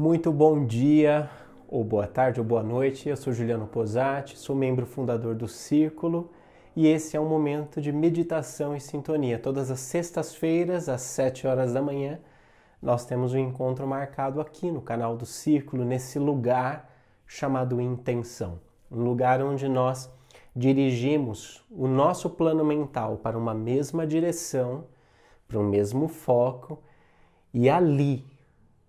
Muito bom dia, ou boa tarde, ou boa noite. Eu sou Juliano Posati, sou membro fundador do Círculo e esse é um momento de meditação e sintonia. Todas as sextas-feiras, às 7 horas da manhã, nós temos um encontro marcado aqui no canal do Círculo, nesse lugar chamado Intenção. Um lugar onde nós dirigimos o nosso plano mental para uma mesma direção, para um mesmo foco, e ali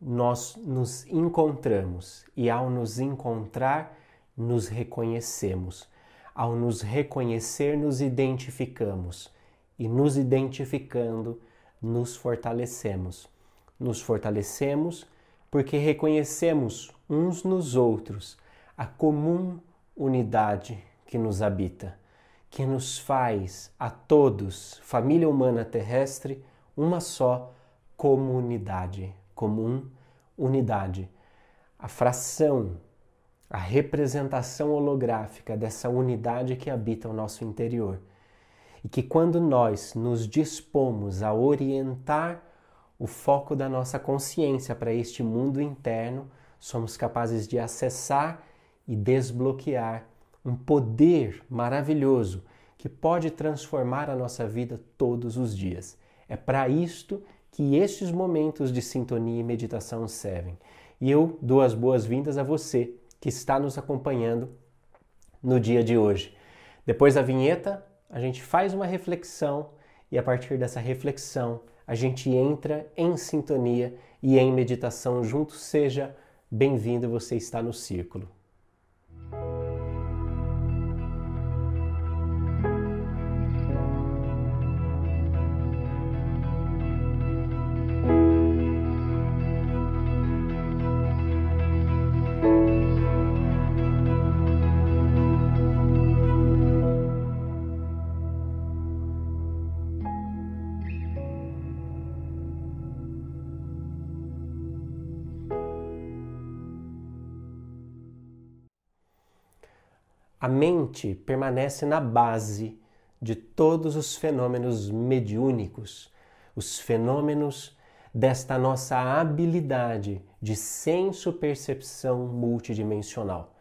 nós nos encontramos e ao nos encontrar, nos reconhecemos. Ao nos reconhecer, nos identificamos e nos identificando, nos fortalecemos. Nos fortalecemos porque reconhecemos uns nos outros a comum unidade que nos habita, que nos faz a todos, família humana terrestre, uma só comunidade comum unidade. A fração, a representação holográfica dessa unidade que habita o nosso interior. E que quando nós nos dispomos a orientar o foco da nossa consciência para este mundo interno, somos capazes de acessar e desbloquear um poder maravilhoso que pode transformar a nossa vida todos os dias. É para isto que estes momentos de sintonia e meditação servem. E eu dou as boas-vindas a você que está nos acompanhando no dia de hoje. Depois da vinheta, a gente faz uma reflexão e a partir dessa reflexão a gente entra em sintonia e em meditação junto. Seja bem-vindo, você está no círculo. A mente permanece na base de todos os fenômenos mediúnicos, os fenômenos desta nossa habilidade de senso-percepção multidimensional,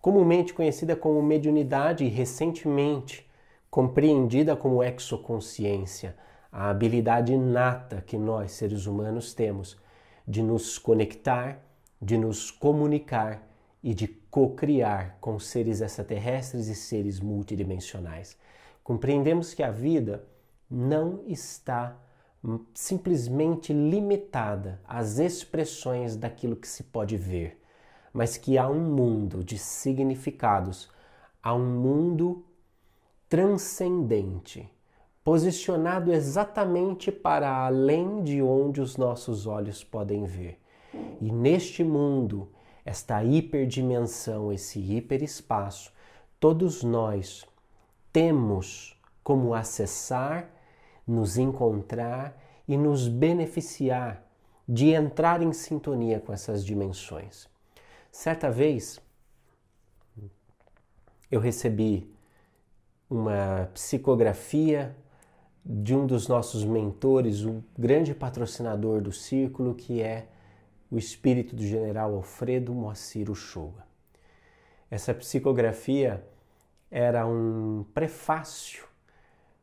comumente conhecida como mediunidade e recentemente compreendida como exoconsciência, a habilidade inata que nós, seres humanos, temos de nos conectar, de nos comunicar e de co-criar com seres extraterrestres e seres multidimensionais. Compreendemos que a vida não está simplesmente limitada às expressões daquilo que se pode ver, mas que há um mundo de significados, há um mundo transcendente, posicionado exatamente para além de onde os nossos olhos podem ver. E neste mundo, esta hiperdimensão, esse hiperespaço, todos nós temos como acessar, nos encontrar e nos beneficiar de entrar em sintonia com essas dimensões. Certa vez eu recebi uma psicografia de um dos nossos mentores, o grande patrocinador do círculo, que é o espírito do general Alfredo Moacir Uchoa. Essa psicografia era um prefácio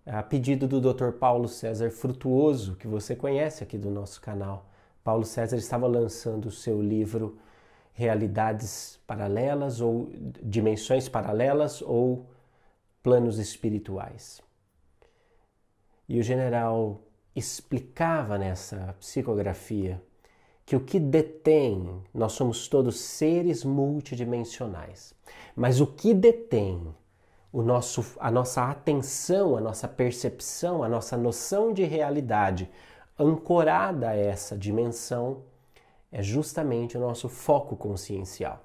a pedido do Dr. Paulo César Frutuoso, que você conhece aqui do nosso canal. Paulo César estava lançando o seu livro Realidades Paralelas ou Dimensões Paralelas ou Planos Espirituais. E o general explicava nessa psicografia que o que detém, nós somos todos seres multidimensionais, mas o que detém o nosso, a nossa atenção, a nossa percepção, a nossa noção de realidade ancorada a essa dimensão é justamente o nosso foco consciencial.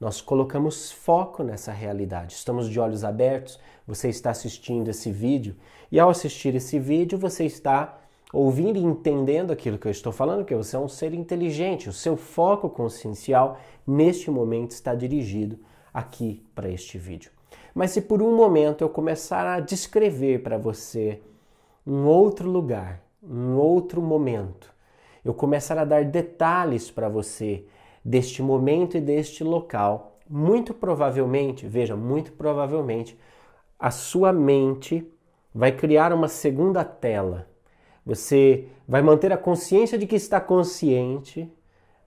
Nós colocamos foco nessa realidade. Estamos de olhos abertos, você está assistindo esse vídeo e ao assistir esse vídeo você está ouvindo e entendendo aquilo que eu estou falando, porque você é um ser inteligente, o seu foco consciencial neste momento está dirigido aqui para este vídeo. Mas se por um momento eu começar a descrever para você um outro lugar, um outro momento, eu começar a dar detalhes para você deste momento e deste local, muito provavelmente, veja, muito provavelmente, a sua mente vai criar uma segunda tela. Você vai manter a consciência de que está consciente,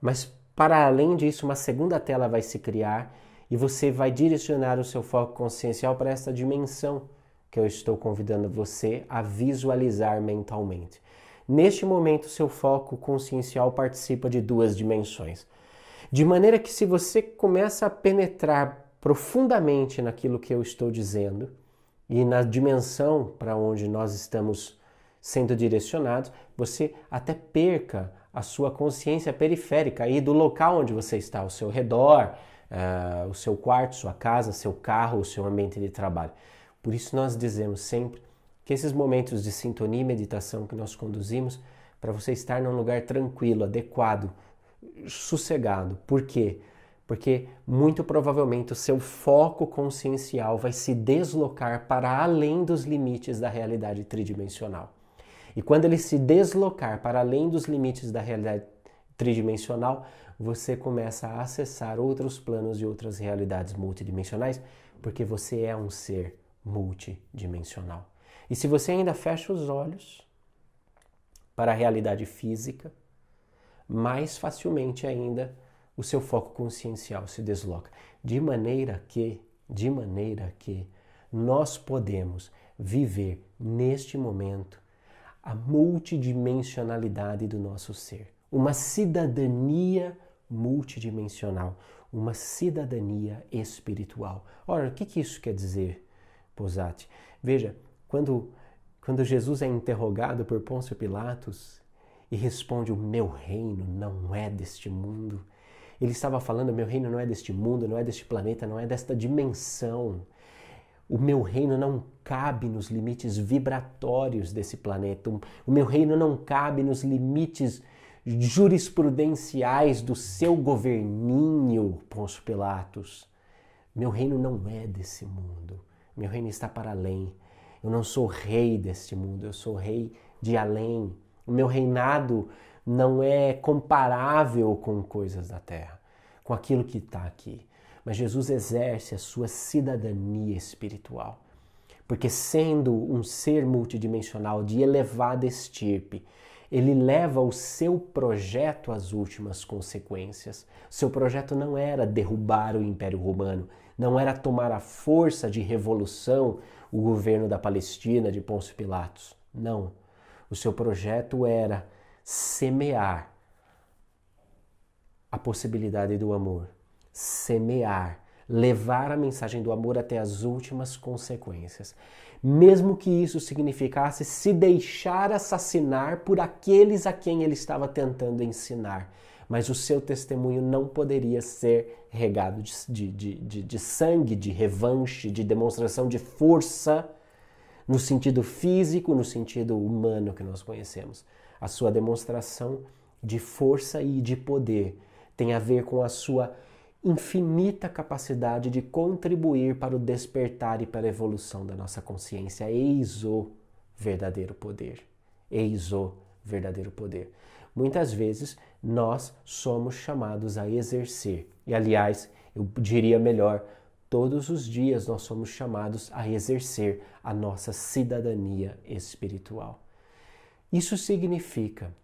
mas para além disso, uma segunda tela vai se criar e você vai direcionar o seu foco consciencial para essa dimensão que eu estou convidando você a visualizar mentalmente. Neste momento, seu foco consciencial participa de duas dimensões. De maneira que, se você começa a penetrar profundamente naquilo que eu estou dizendo e na dimensão para onde nós estamos sendo direcionados, você até perca a sua consciência periférica aí do local onde você está, ao seu redor, uh, o seu quarto, sua casa, seu carro, o seu ambiente de trabalho. Por isso nós dizemos sempre que esses momentos de sintonia e meditação que nós conduzimos para você estar num lugar tranquilo, adequado, sossegado. Por quê? Porque muito provavelmente o seu foco consciencial vai se deslocar para além dos limites da realidade tridimensional. E quando ele se deslocar para além dos limites da realidade tridimensional, você começa a acessar outros planos e outras realidades multidimensionais, porque você é um ser multidimensional. E se você ainda fecha os olhos para a realidade física, mais facilmente ainda o seu foco consciencial se desloca, de maneira que, de maneira que nós podemos viver neste momento a multidimensionalidade do nosso ser, uma cidadania multidimensional, uma cidadania espiritual. Ora, o que, que isso quer dizer, Posati? Veja, quando, quando Jesus é interrogado por Pôncio Pilatos e responde: O meu reino não é deste mundo. Ele estava falando: Meu reino não é deste mundo, não é deste planeta, não é desta dimensão. O meu reino não cabe nos limites vibratórios desse planeta. O meu reino não cabe nos limites jurisprudenciais do seu governinho, Pôncio Pilatos. Meu reino não é desse mundo. Meu reino está para além. Eu não sou rei deste mundo, eu sou rei de além. O meu reinado não é comparável com coisas da terra, com aquilo que está aqui. Mas Jesus exerce a sua cidadania espiritual. Porque, sendo um ser multidimensional de elevada estirpe, ele leva o seu projeto às últimas consequências. Seu projeto não era derrubar o Império Romano, não era tomar a força de revolução o governo da Palestina de Pôncio Pilatos. Não. O seu projeto era semear a possibilidade do amor, semear, levar a mensagem do amor até as últimas consequências mesmo que isso significasse se deixar assassinar por aqueles a quem ele estava tentando ensinar. Mas o seu testemunho não poderia ser regado de, de, de, de sangue, de revanche, de demonstração de força, no sentido físico, no sentido humano que nós conhecemos. A sua demonstração de força e de poder tem a ver com a sua infinita capacidade de contribuir para o despertar e para a evolução da nossa consciência. Eis o verdadeiro poder. Eis o verdadeiro poder. Muitas vezes nós somos chamados a exercer, e aliás, eu diria melhor, todos os dias nós somos chamados a exercer a nossa cidadania espiritual. Isso significa,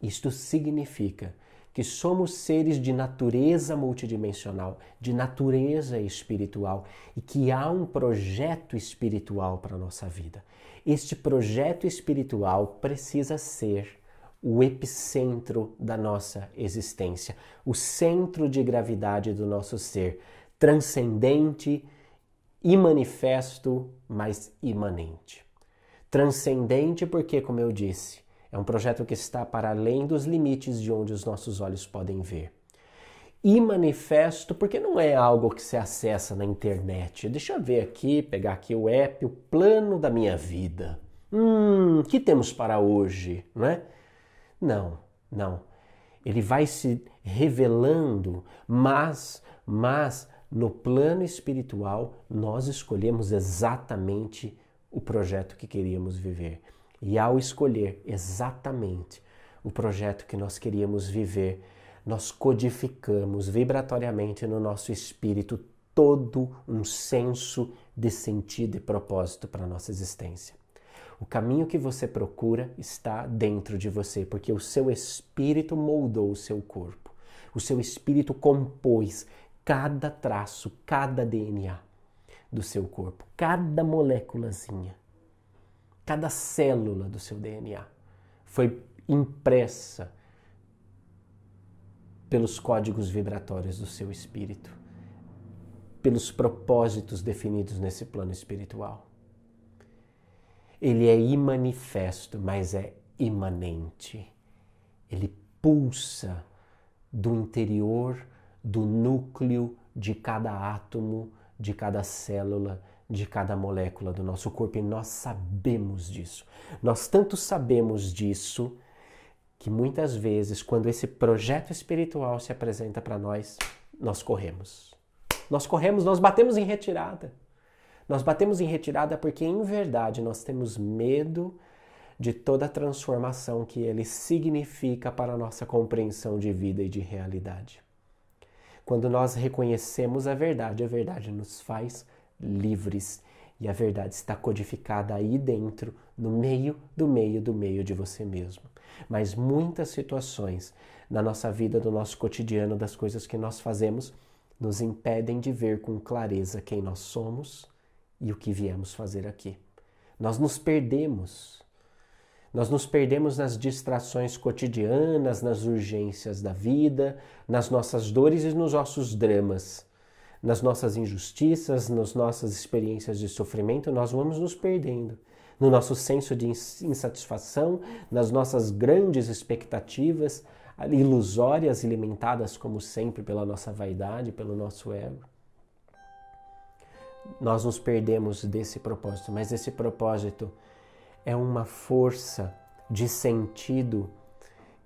isto significa que somos seres de natureza multidimensional, de natureza espiritual e que há um projeto espiritual para a nossa vida. Este projeto espiritual precisa ser o epicentro da nossa existência, o centro de gravidade do nosso ser, transcendente, imanifesto, mas imanente. Transcendente porque, como eu disse, é um projeto que está para além dos limites de onde os nossos olhos podem ver. E manifesto porque não é algo que se acessa na internet. Deixa eu ver aqui, pegar aqui o app, o plano da minha vida. Hum, que temos para hoje, não é? Não, não. Ele vai se revelando, mas, mas no plano espiritual nós escolhemos exatamente o projeto que queríamos viver. E ao escolher exatamente o projeto que nós queríamos viver, nós codificamos vibratoriamente no nosso espírito todo um senso de sentido e propósito para a nossa existência. O caminho que você procura está dentro de você, porque o seu espírito moldou o seu corpo. O seu espírito compôs cada traço, cada DNA do seu corpo, cada moléculazinha, cada célula do seu DNA foi impressa pelos códigos vibratórios do seu espírito, pelos propósitos definidos nesse plano espiritual. Ele é imanifesto, mas é imanente. Ele pulsa do interior, do núcleo de cada átomo, de cada célula, de cada molécula do nosso corpo e nós sabemos disso. Nós tanto sabemos disso que muitas vezes, quando esse projeto espiritual se apresenta para nós, nós corremos. Nós corremos, nós batemos em retirada. Nós batemos em retirada porque, em verdade, nós temos medo de toda a transformação que ele significa para a nossa compreensão de vida e de realidade. Quando nós reconhecemos a verdade, a verdade nos faz livres e a verdade está codificada aí dentro, no meio do meio do meio de você mesmo. Mas muitas situações na nossa vida, do nosso cotidiano, das coisas que nós fazemos, nos impedem de ver com clareza quem nós somos e o que viemos fazer aqui. Nós nos perdemos. Nós nos perdemos nas distrações cotidianas, nas urgências da vida, nas nossas dores e nos nossos dramas. Nas nossas injustiças, nas nossas experiências de sofrimento, nós vamos nos perdendo. No nosso senso de insatisfação, nas nossas grandes expectativas, ilusórias, alimentadas como sempre pela nossa vaidade, pelo nosso ego nós nos perdemos desse propósito, mas esse propósito é uma força de sentido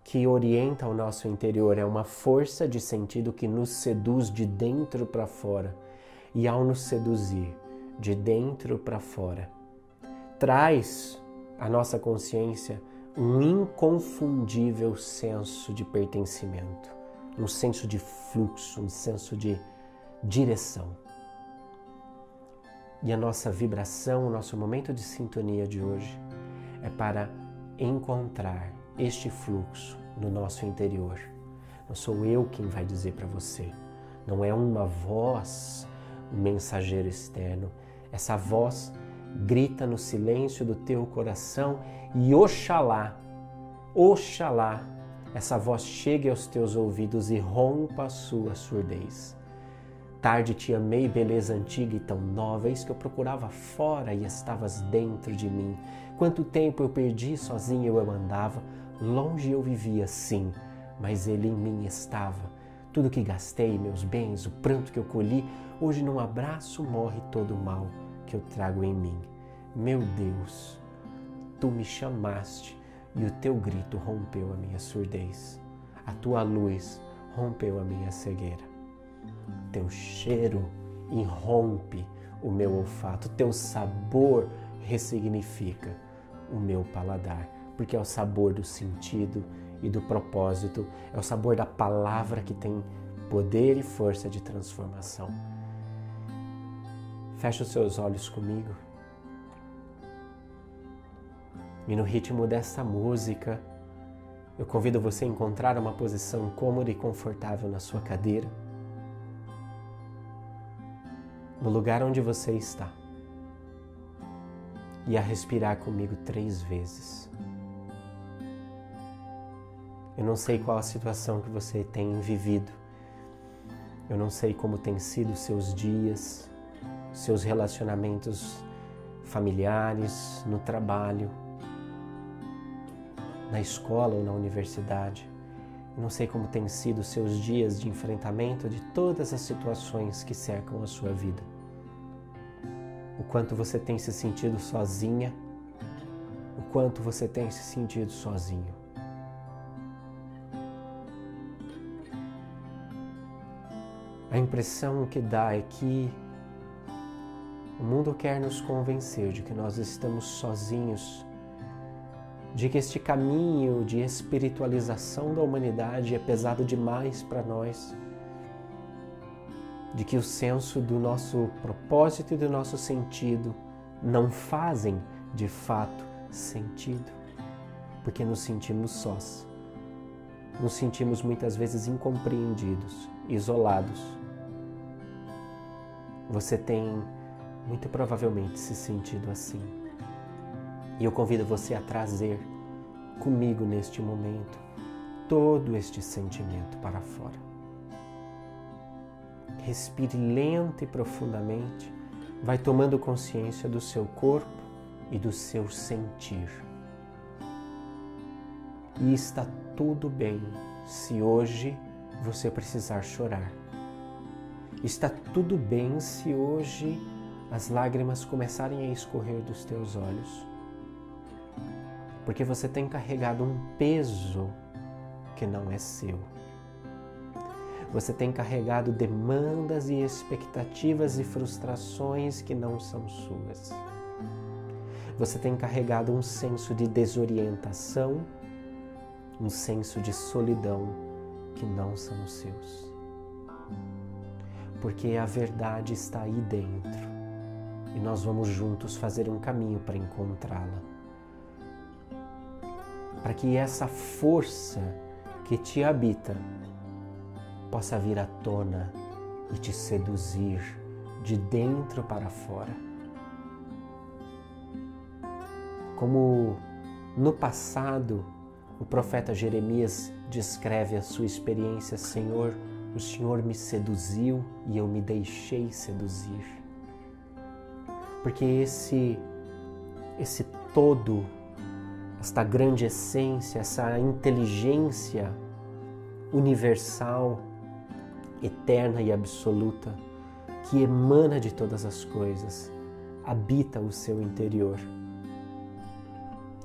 que orienta o nosso interior, é uma força de sentido que nos seduz de dentro para fora. E ao nos seduzir de dentro para fora, traz à nossa consciência um inconfundível senso de pertencimento, um senso de fluxo, um senso de direção. E a nossa vibração, o nosso momento de sintonia de hoje é para encontrar este fluxo no nosso interior. Não sou eu quem vai dizer para você, não é uma voz, um mensageiro externo. Essa voz grita no silêncio do teu coração e oxalá, oxalá, essa voz chegue aos teus ouvidos e rompa a sua surdez. Tarde te amei, beleza antiga e tão nova, eis que eu procurava fora e estavas dentro de mim. Quanto tempo eu perdi, sozinho eu andava, longe eu vivia sim, mas ele em mim estava. Tudo que gastei, meus bens, o pranto que eu colhi, hoje num abraço morre todo o mal que eu trago em mim. Meu Deus, tu me chamaste e o teu grito rompeu a minha surdez. A tua luz rompeu a minha cegueira. Teu cheiro irrompe o meu olfato, teu sabor ressignifica o meu paladar, porque é o sabor do sentido e do propósito, é o sabor da palavra que tem poder e força de transformação. Feche os seus olhos comigo. E no ritmo dessa música, eu convido você a encontrar uma posição cômoda e confortável na sua cadeira no lugar onde você está e a respirar comigo três vezes. Eu não sei qual a situação que você tem vivido, eu não sei como têm sido seus dias, seus relacionamentos familiares, no trabalho, na escola ou na universidade. Eu não sei como têm sido seus dias de enfrentamento de todas as situações que cercam a sua vida o quanto você tem se sentido sozinha, o quanto você tem se sentido sozinho. A impressão que dá é que o mundo quer nos convencer de que nós estamos sozinhos de que este caminho de espiritualização da humanidade é pesado demais para nós, de que o senso do nosso propósito e do nosso sentido não fazem de fato sentido, porque nos sentimos sós, nos sentimos muitas vezes incompreendidos, isolados. Você tem muito provavelmente se sentido assim. E eu convido você a trazer comigo neste momento todo este sentimento para fora. Respire lento e profundamente, vai tomando consciência do seu corpo e do seu sentir. E está tudo bem se hoje você precisar chorar. Está tudo bem se hoje as lágrimas começarem a escorrer dos teus olhos porque você tem carregado um peso que não é seu. Você tem carregado demandas e expectativas e frustrações que não são suas. Você tem carregado um senso de desorientação, um senso de solidão que não são seus. Porque a verdade está aí dentro e nós vamos juntos fazer um caminho para encontrá-la para que essa força que te habita possa vir à tona e te seduzir de dentro para fora. Como no passado o profeta Jeremias descreve a sua experiência, Senhor, o Senhor me seduziu e eu me deixei seduzir. Porque esse esse todo esta grande essência, essa inteligência universal, eterna e absoluta, que emana de todas as coisas, habita o seu interior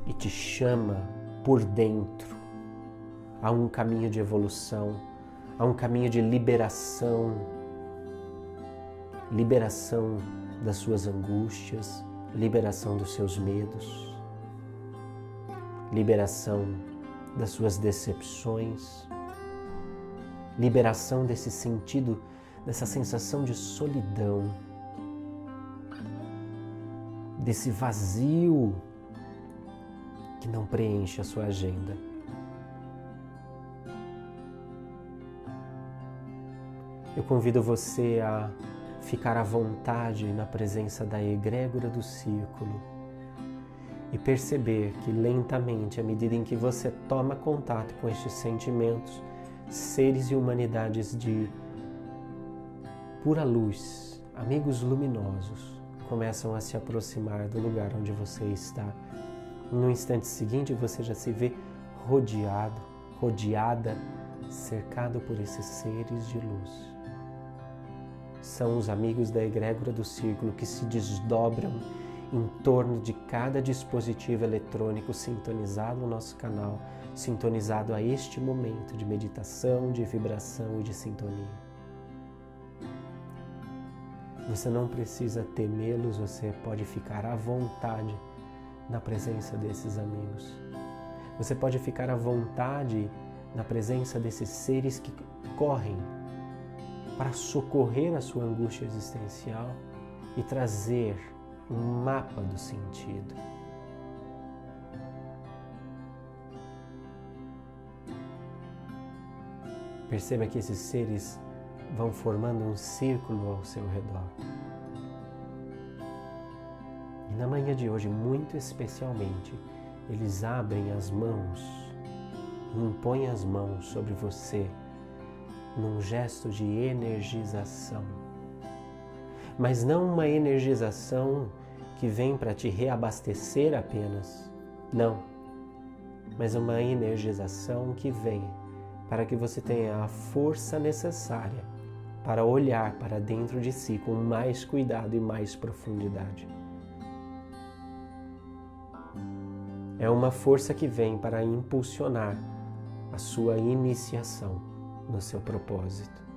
e te chama por dentro a um caminho de evolução, a um caminho de liberação, liberação das suas angústias, liberação dos seus medos liberação das suas decepções, liberação desse sentido, dessa sensação de solidão, desse vazio que não preenche a sua agenda. Eu convido você a ficar à vontade na presença da egrégora do círculo e perceber que lentamente, à medida em que você toma contato com estes sentimentos, seres e humanidades de pura luz, amigos luminosos, começam a se aproximar do lugar onde você está. No instante seguinte, você já se vê rodeado, rodeada, cercado por esses seres de luz. São os amigos da egrégora do círculo que se desdobram em torno de cada dispositivo eletrônico sintonizado no nosso canal, sintonizado a este momento de meditação, de vibração e de sintonia. Você não precisa temê-los, você pode ficar à vontade na presença desses amigos. Você pode ficar à vontade na presença desses seres que correm para socorrer a sua angústia existencial e trazer um mapa do sentido. Perceba que esses seres vão formando um círculo ao seu redor. E na manhã de hoje, muito especialmente, eles abrem as mãos e impõem as mãos sobre você num gesto de energização mas não uma energização que vem para te reabastecer apenas. Não, mas uma energização que vem para que você tenha a força necessária para olhar para dentro de si com mais cuidado e mais profundidade. É uma força que vem para impulsionar a sua iniciação no seu propósito.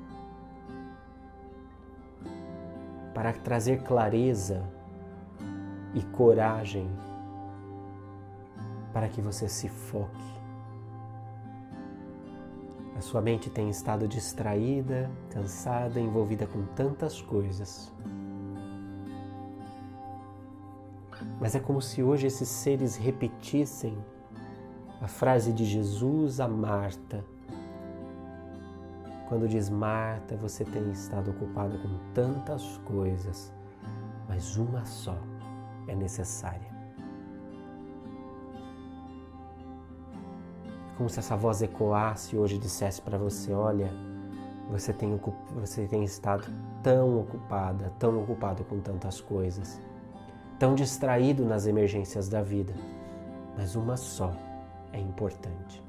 para trazer clareza e coragem para que você se foque. A sua mente tem estado distraída, cansada, envolvida com tantas coisas. Mas é como se hoje esses seres repetissem a frase de Jesus a Marta. Quando diz Marta, você tem estado ocupada com tantas coisas, mas uma só é necessária. Como se essa voz ecoasse e hoje dissesse para você: olha, você tem, você tem estado tão ocupada, tão ocupado com tantas coisas, tão distraído nas emergências da vida, mas uma só é importante.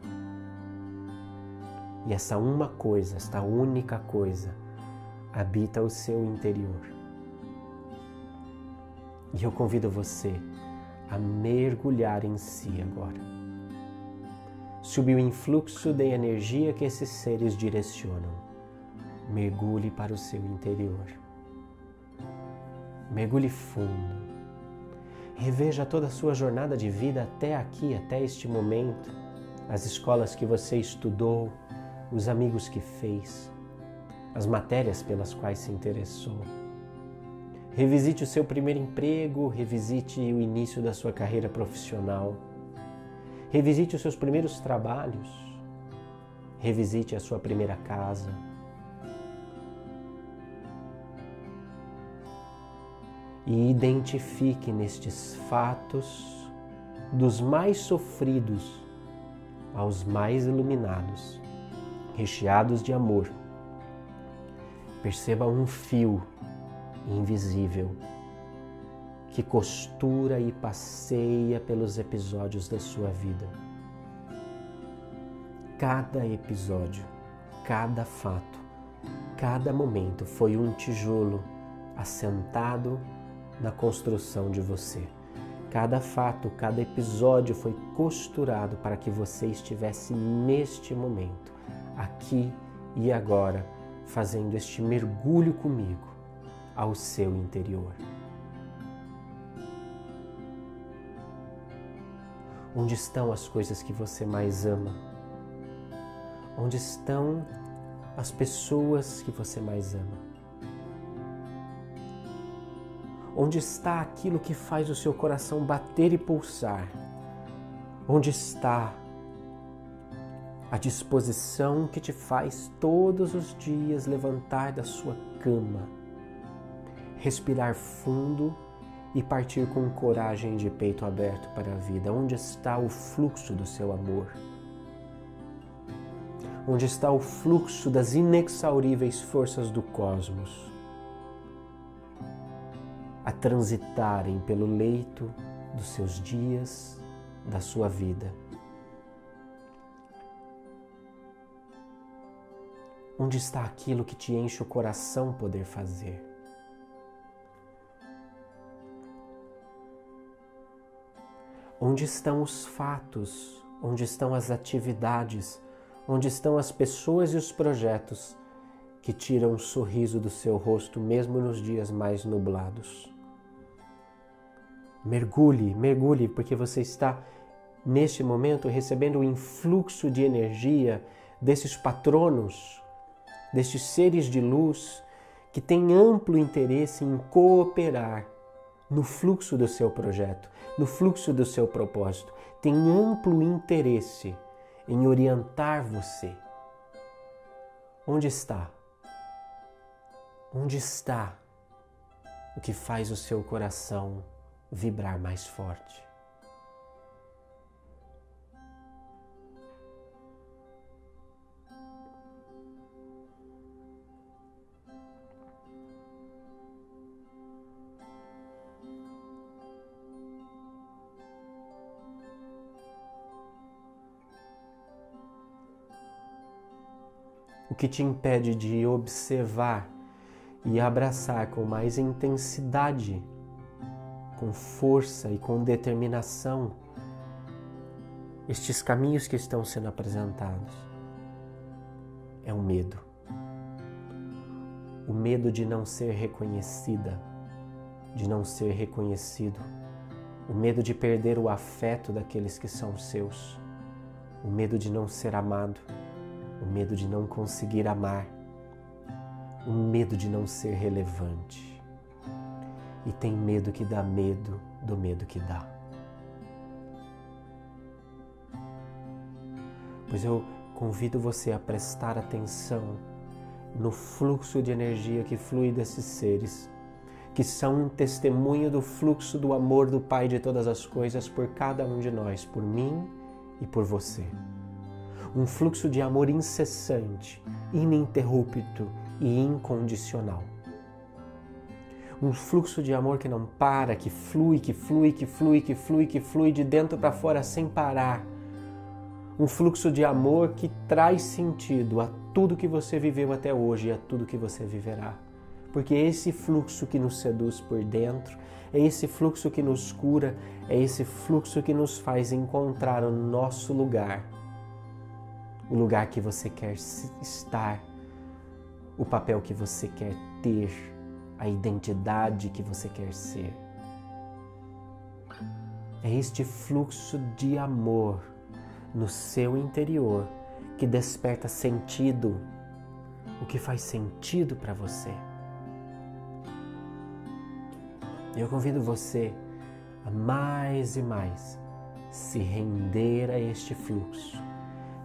E essa uma coisa, esta única coisa, habita o seu interior. E eu convido você a mergulhar em si agora. Sob o influxo da energia que esses seres direcionam, mergulhe para o seu interior. Mergulhe fundo Reveja toda a sua jornada de vida até aqui, até este momento, as escolas que você estudou, os amigos que fez, as matérias pelas quais se interessou. Revisite o seu primeiro emprego, revisite o início da sua carreira profissional. Revisite os seus primeiros trabalhos. Revisite a sua primeira casa e identifique nestes fatos, dos mais sofridos aos mais iluminados, recheados de amor. Perceba um fio invisível que costura e passeia pelos episódios da sua vida. Cada episódio, cada fato, cada momento foi um tijolo assentado na construção de você. Cada fato, cada episódio foi costurado para que você estivesse neste momento, aqui e agora, fazendo este mergulho comigo ao seu interior. Onde estão as coisas que você mais ama? Onde estão as pessoas que você mais ama? Onde está aquilo que faz o seu coração bater e pulsar? Onde está a disposição que te faz todos os dias levantar da sua cama, respirar fundo e partir com coragem de peito aberto para a vida? Onde está o fluxo do seu amor? Onde está o fluxo das inexauríveis forças do cosmos? a transitarem pelo leito dos seus dias, da sua vida. Onde está aquilo que te enche o coração poder fazer? Onde estão os fatos? Onde estão as atividades? Onde estão as pessoas e os projetos que tiram um sorriso do seu rosto mesmo nos dias mais nublados? Mergulhe, mergulhe, porque você está neste momento recebendo o influxo de energia desses patronos, destes seres de luz que têm amplo interesse em cooperar no fluxo do seu projeto, no fluxo do seu propósito, tem amplo interesse em orientar você. Onde está? Onde está o que faz o seu coração vibrar mais forte. O que te impede de observar e abraçar com mais intensidade com força e com determinação estes caminhos que estão sendo apresentados. É o medo. O medo de não ser reconhecida, de não ser reconhecido, o medo de perder o afeto daqueles que são seus, o medo de não ser amado, medo de não conseguir amar, o medo de não ser relevante. E tem medo que dá medo do medo que dá. Pois eu convido você a prestar atenção no fluxo de energia que flui desses seres, que são um testemunho do fluxo do amor do Pai de todas as coisas por cada um de nós, por mim e por você. Um fluxo de amor incessante, ininterrupto e incondicional. Um fluxo de amor que não para, que flui, que flui, que flui, que flui, que flui de dentro para fora sem parar um fluxo de amor que traz sentido a tudo que você viveu até hoje e a tudo que você viverá. Porque esse fluxo que nos seduz por dentro, é esse fluxo que nos cura, é esse fluxo que nos faz encontrar o nosso lugar, o lugar que você quer estar, o papel que você quer ter, a identidade que você quer ser. É este fluxo de amor no seu interior que desperta sentido, o que faz sentido para você. Eu convido você a mais e mais se render a este fluxo,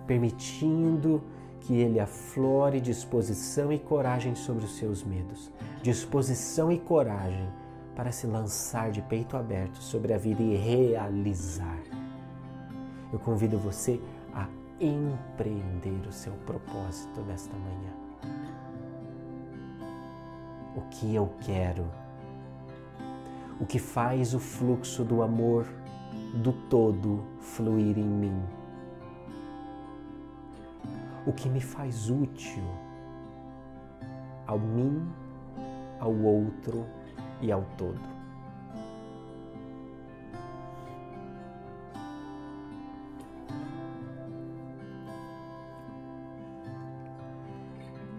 permitindo que ele aflore disposição e coragem sobre os seus medos, disposição e coragem para se lançar de peito aberto sobre a vida e realizar eu convido você a empreender o seu propósito nesta manhã. O que eu quero? O que faz o fluxo do amor do todo fluir em mim? O que me faz útil ao mim, ao outro e ao todo?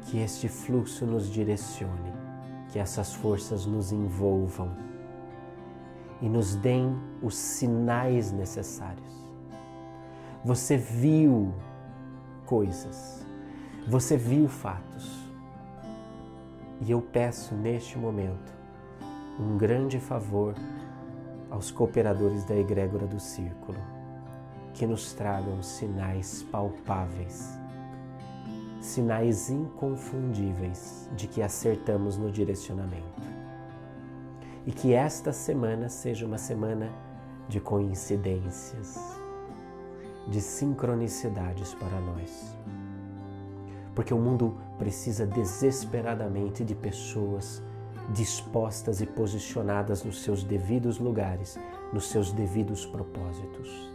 que este fluxo nos direcione, que essas forças nos envolvam e nos deem os sinais necessários. Você viu coisas, você viu fatos. E eu peço neste momento um grande favor aos cooperadores da egrégora do círculo, que nos tragam sinais palpáveis sinais inconfundíveis de que acertamos no direcionamento. E que esta semana seja uma semana de coincidências, de sincronicidades para nós. Porque o mundo precisa desesperadamente de pessoas dispostas e posicionadas nos seus devidos lugares, nos seus devidos propósitos.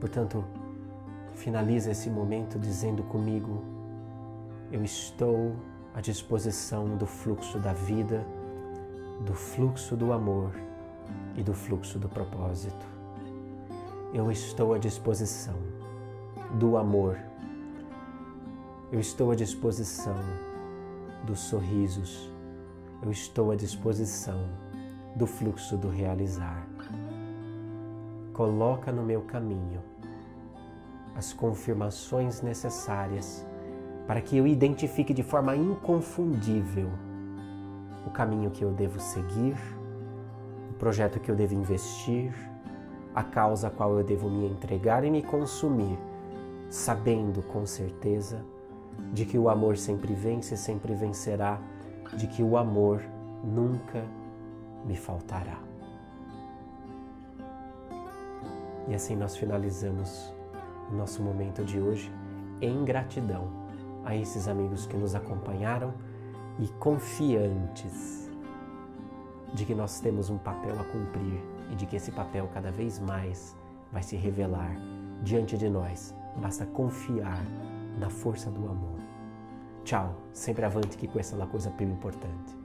Portanto, finaliza esse momento dizendo comigo: Eu estou à disposição do fluxo da vida, do fluxo do amor e do fluxo do propósito. Eu estou à disposição do amor. Eu estou à disposição dos sorrisos. Eu estou à disposição do fluxo do realizar. Coloca no meu caminho as confirmações necessárias para que eu identifique de forma inconfundível o caminho que eu devo seguir, o projeto que eu devo investir, a causa a qual eu devo me entregar e me consumir, sabendo com certeza de que o amor sempre vence e sempre vencerá, de que o amor nunca me faltará. E assim nós finalizamos o nosso momento de hoje em gratidão a esses amigos que nos acompanharam e confiantes de que nós temos um papel a cumprir e de que esse papel cada vez mais vai se revelar diante de nós. Basta confiar na força do amor. Tchau, sempre avante que essa é uma coisa bem importante.